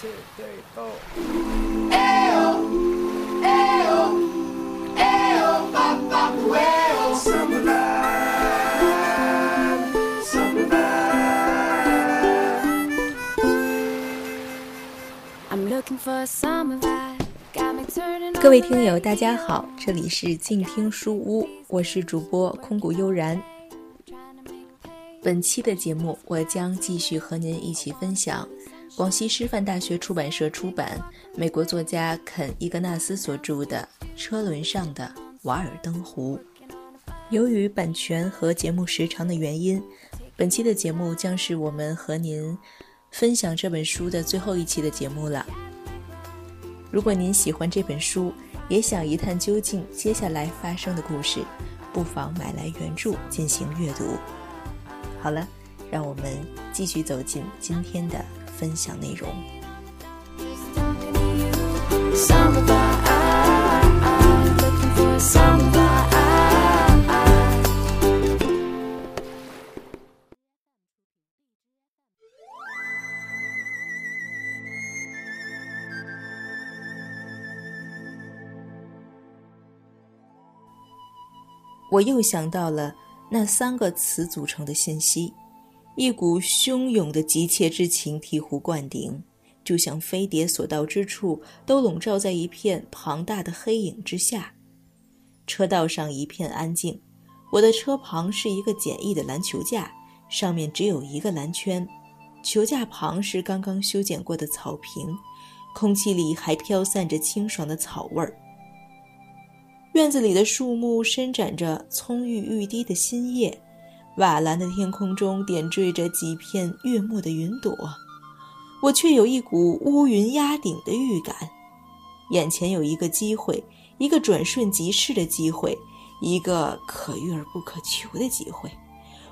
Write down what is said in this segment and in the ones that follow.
次。哎呦，哎呦，哎呦，爸爸。各位听友，大家好，这里是静听书屋，我是主播空谷悠然。本期的节目，我将继续和您一起分享广西师范大学出版社出版、美国作家肯·伊格纳斯所著的《车轮上的瓦尔登湖》。由于版权和节目时长的原因，本期的节目将是我们和您分享这本书的最后一期的节目了。如果您喜欢这本书，也想一探究竟接下来发生的故事，不妨买来原著进行阅读。好了，让我们继续走进今天的分享内容。我又想到了那三个词组成的信息。一股汹涌的急切之情醍醐灌顶，就像飞碟所到之处都笼罩在一片庞大的黑影之下。车道上一片安静，我的车旁是一个简易的篮球架，上面只有一个篮圈，球架旁是刚刚修剪过的草坪，空气里还飘散着清爽的草味儿。院子里的树木伸展着葱郁欲滴的新叶，瓦蓝的天空中点缀着几片月末的云朵，我却有一股乌云压顶的预感。眼前有一个机会，一个转瞬即逝的机会，一个可遇而不可求的机会。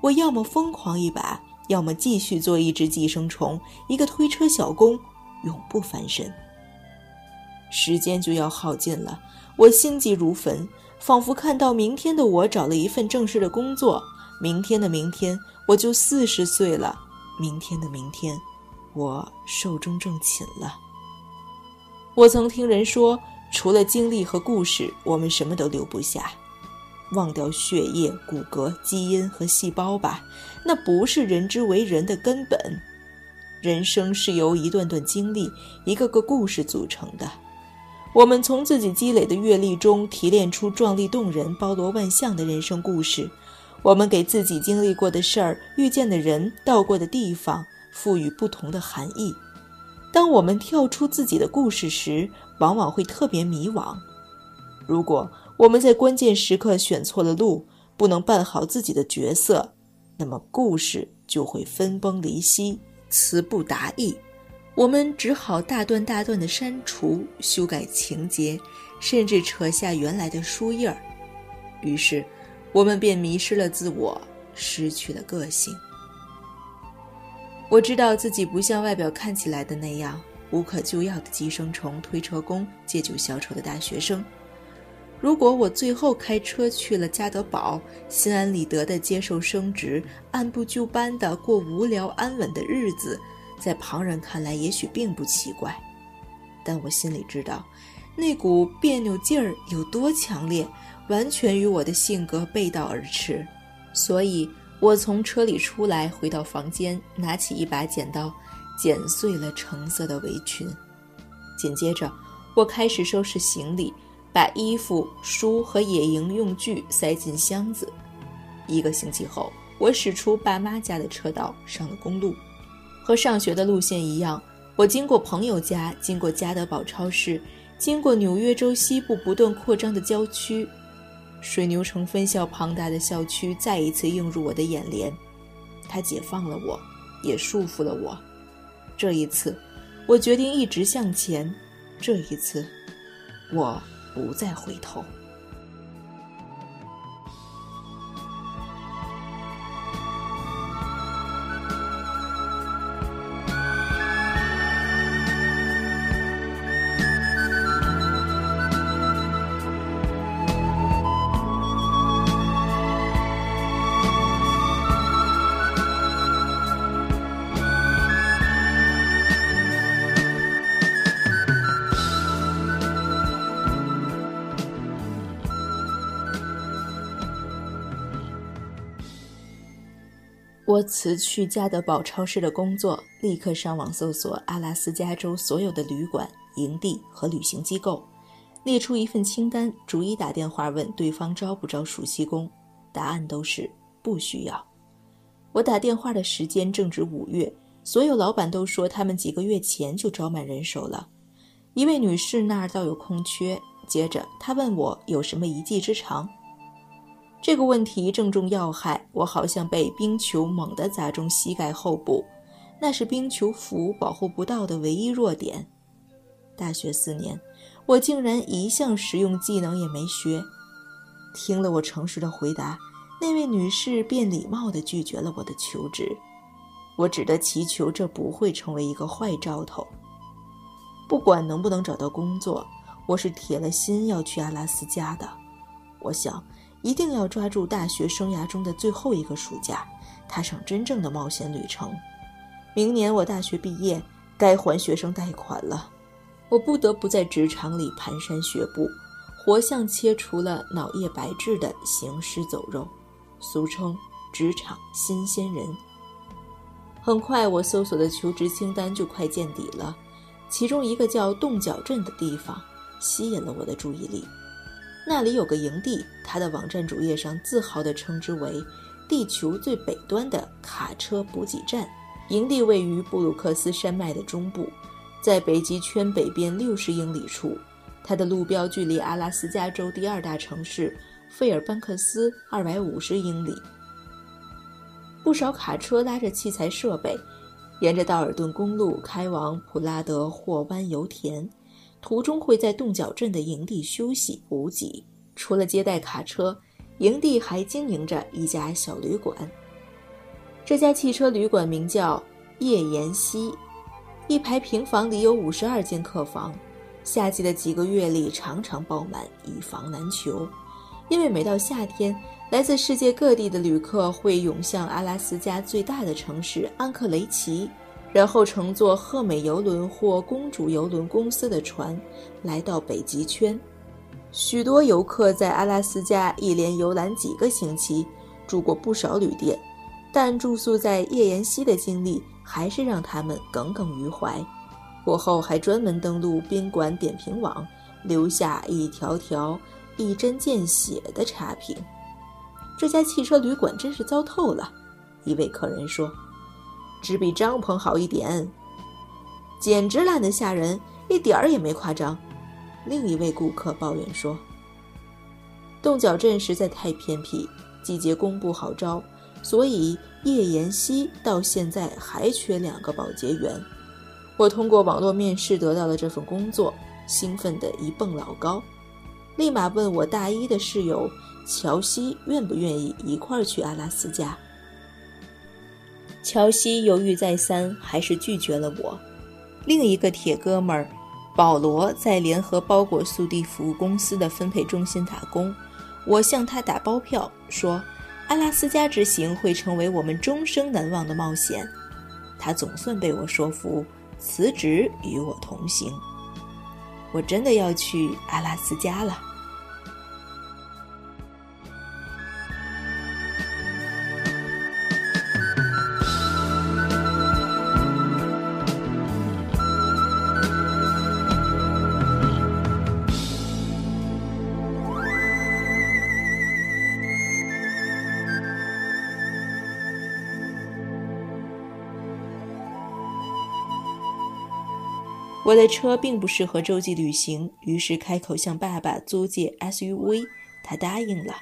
我要么疯狂一把，要么继续做一只寄生虫，一个推车小工，永不翻身。时间就要耗尽了。我心急如焚，仿佛看到明天的我找了一份正式的工作，明天的明天我就四十岁了，明天的明天我寿终正寝了。我曾听人说，除了经历和故事，我们什么都留不下。忘掉血液、骨骼、基因和细胞吧，那不是人之为人的根本。人生是由一段段经历、一个个故事组成的。我们从自己积累的阅历中提炼出壮丽动人、包罗万象的人生故事。我们给自己经历过的事儿、遇见的人、到过的地方赋予不同的含义。当我们跳出自己的故事时，往往会特别迷惘。如果我们在关键时刻选错了路，不能扮好自己的角色，那么故事就会分崩离析、词不达意。我们只好大段大段的删除、修改情节，甚至扯下原来的书页儿。于是，我们便迷失了自我，失去了个性。我知道自己不像外表看起来的那样无可救药的寄生虫、推车工、借酒消愁的大学生。如果我最后开车去了加德堡，心安理得地接受升职，按部就班地过无聊安稳的日子，在旁人看来也许并不奇怪，但我心里知道，那股别扭劲儿有多强烈，完全与我的性格背道而驰。所以，我从车里出来，回到房间，拿起一把剪刀，剪碎了橙色的围裙。紧接着，我开始收拾行李，把衣服、书和野营用具塞进箱子。一个星期后，我驶出爸妈家的车道，上了公路。和上学的路线一样，我经过朋友家，经过加德堡超市，经过纽约州西部不断扩张的郊区，水牛城分校庞大的校区再一次映入我的眼帘。它解放了我，也束缚了我。这一次，我决定一直向前。这一次，我不再回头。我辞去加德堡超市的工作，立刻上网搜索阿拉斯加州所有的旅馆、营地和旅行机构，列出一份清单，逐一打电话问对方招不招暑期工。答案都是不需要。我打电话的时间正值五月，所有老板都说他们几个月前就招满人手了。一位女士那儿倒有空缺。接着她问我有什么一技之长。这个问题正中要害，我好像被冰球猛地砸中膝盖后部，那是冰球服保护不到的唯一弱点。大学四年，我竟然一项实用技能也没学。听了我诚实的回答，那位女士便礼貌地拒绝了我的求职。我只得祈求这不会成为一个坏兆头。不管能不能找到工作，我是铁了心要去阿拉斯加的。我想，一定要抓住大学生涯中的最后一个暑假，踏上真正的冒险旅程。明年我大学毕业，该还学生贷款了。我不得不在职场里蹒跚学步。活像切除了脑叶白质的行尸走肉，俗称职场新鲜人。很快，我搜索的求职清单就快见底了，其中一个叫洞角镇的地方吸引了我的注意力。那里有个营地，它的网站主页上自豪地称之为“地球最北端的卡车补给站”。营地位于布鲁克斯山脉的中部，在北极圈北边六十英里处。它的路标距离阿拉斯加州第二大城市费尔班克斯二百五十英里。不少卡车拉着器材设备，沿着道尔顿公路开往普拉德霍湾油田，途中会在洞角镇的营地休息补给。除了接待卡车，营地还经营着一家小旅馆。这家汽车旅馆名叫叶岩溪，一排平房里有五十二间客房。夏季的几个月里常常爆满，以房难求。因为每到夏天，来自世界各地的旅客会涌向阿拉斯加最大的城市安克雷奇，然后乘坐赫美游轮或公主游轮公司的船来到北极圈。许多游客在阿拉斯加一连游览几个星期，住过不少旅店，但住宿在叶岩溪的经历还是让他们耿耿于怀。过后还专门登录宾馆点评网，留下一条条一针见血的差评。这家汽车旅馆真是糟透了，一位客人说：“只比帐篷好一点，简直烂得吓人，一点儿也没夸张。”另一位顾客抱怨说：“洞角镇实在太偏僻，季节工不好招，所以叶岩溪到现在还缺两个保洁员。”我通过网络面试得到了这份工作，兴奋得一蹦老高，立马问我大一的室友乔西愿不愿意一块儿去阿拉斯加。乔西犹豫再三，还是拒绝了我。另一个铁哥们儿保罗在联合包裹速递服务公司的分配中心打工，我向他打包票说，阿拉斯加之行会成为我们终生难忘的冒险。他总算被我说服。辞职与我同行，我真的要去阿拉斯加了。我的车并不适合洲际旅行，于是开口向爸爸租借 SUV，他答应了。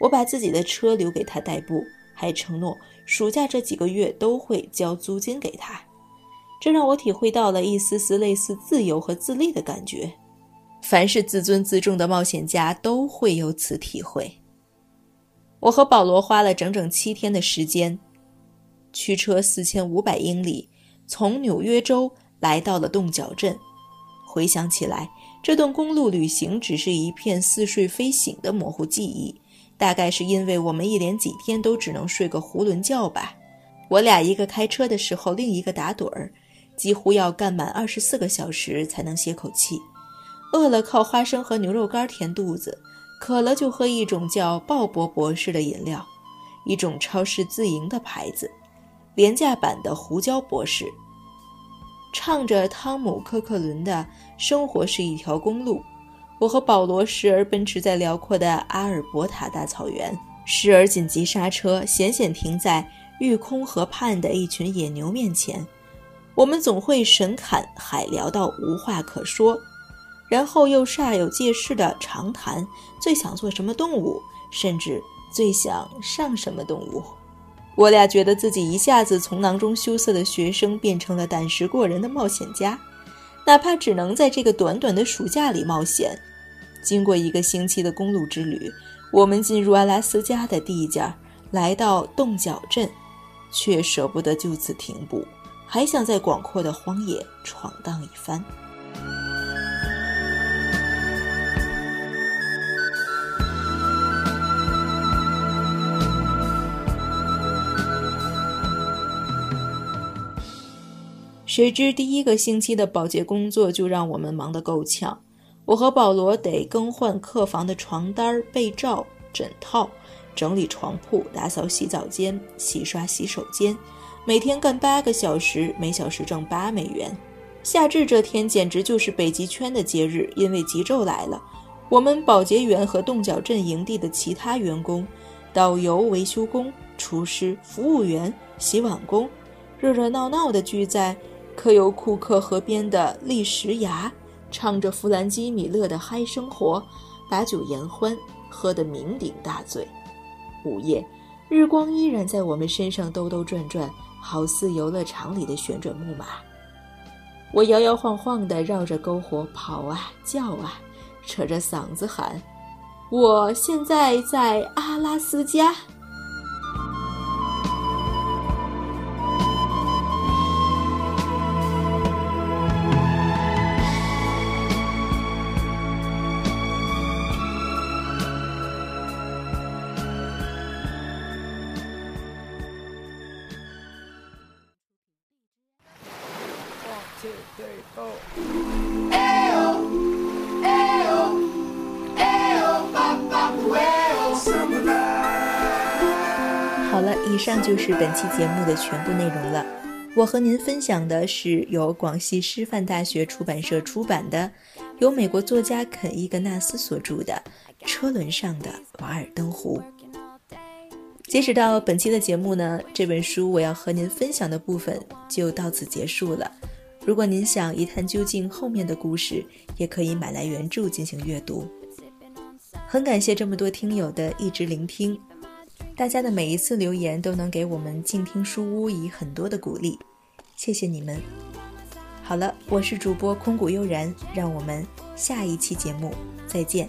我把自己的车留给他代步，还承诺暑假这几个月都会交租金给他。这让我体会到了一丝丝类似自由和自立的感觉。凡是自尊自重的冒险家都会有此体会。我和保罗花了整整七天的时间，驱车四千五百英里，从纽约州。来到了洞角镇，回想起来，这段公路旅行只是一片似睡非醒的模糊记忆。大概是因为我们一连几天都只能睡个囫囵觉吧。我俩一个开车的时候，另一个打盹儿，几乎要干满二十四个小时才能歇口气。饿了靠花生和牛肉干填肚子，渴了就喝一种叫鲍勃博士的饮料。一种超市自营的牌子，廉价版的胡椒博士。唱着汤姆·科克伦的《生活是一条公路》，我和保罗时而奔驰在辽阔的阿尔伯塔大草原，时而紧急刹车，险险停在玉空河畔的一群野牛面前。我们总会神侃海聊到无话可说，然后又煞有介事地长谈最想做什么动物，甚至最想上什么动物。我俩觉得自己一下子从囊中羞涩的学生变成了胆识过人的冒险家，哪怕只能在这个短短的暑假里冒险。经过一个星期的公路之旅，我们进入阿拉斯加的地界，来到洞角镇，却舍不得就此停步，还想在广阔的荒野闯荡一番。谁知第一个星期的保洁工作就让我们忙得够呛。我和保罗得更换客房的床单、被罩、枕套，整理床铺，打扫洗澡间，洗刷洗手间，每天干八个小时，每小时挣八美元。夏至这天简直就是北极圈的节日，因为极昼来了。我们保洁员和洞角镇营地的其他员工、导游、维修工、厨师、服务员、洗碗工，热热闹闹地聚在。可有库克河边的砾石崖，唱着弗兰基米勒的嗨生活，把酒言欢，喝得酩酊大醉。午夜，日光依然在我们身上兜兜转转，好似游乐场里的旋转木马。我摇摇晃晃地绕着篝火跑啊叫啊，扯着嗓子喊：“我现在在阿拉斯加。以上就是本期节目的全部内容了。我和您分享的是由广西师范大学出版社出版的，由美国作家肯·伊格纳斯所著的《车轮上的瓦尔登湖》。截止到本期的节目呢，这本书我要和您分享的部分就到此结束了。如果您想一探究竟后面的故事，也可以买来原著进行阅读。很感谢这么多听友的一直聆听，大家的每一次留言都能给我们静听书屋以很多的鼓励，谢谢你们。好了，我是主播空谷悠然，让我们下一期节目再见。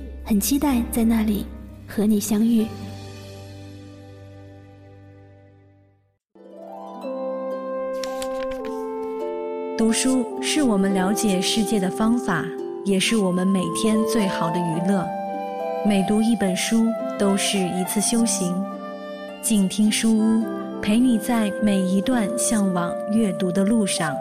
很期待在那里和你相遇。读书是我们了解世界的方法，也是我们每天最好的娱乐。每读一本书都是一次修行。静听书屋，陪你在每一段向往阅读的路上。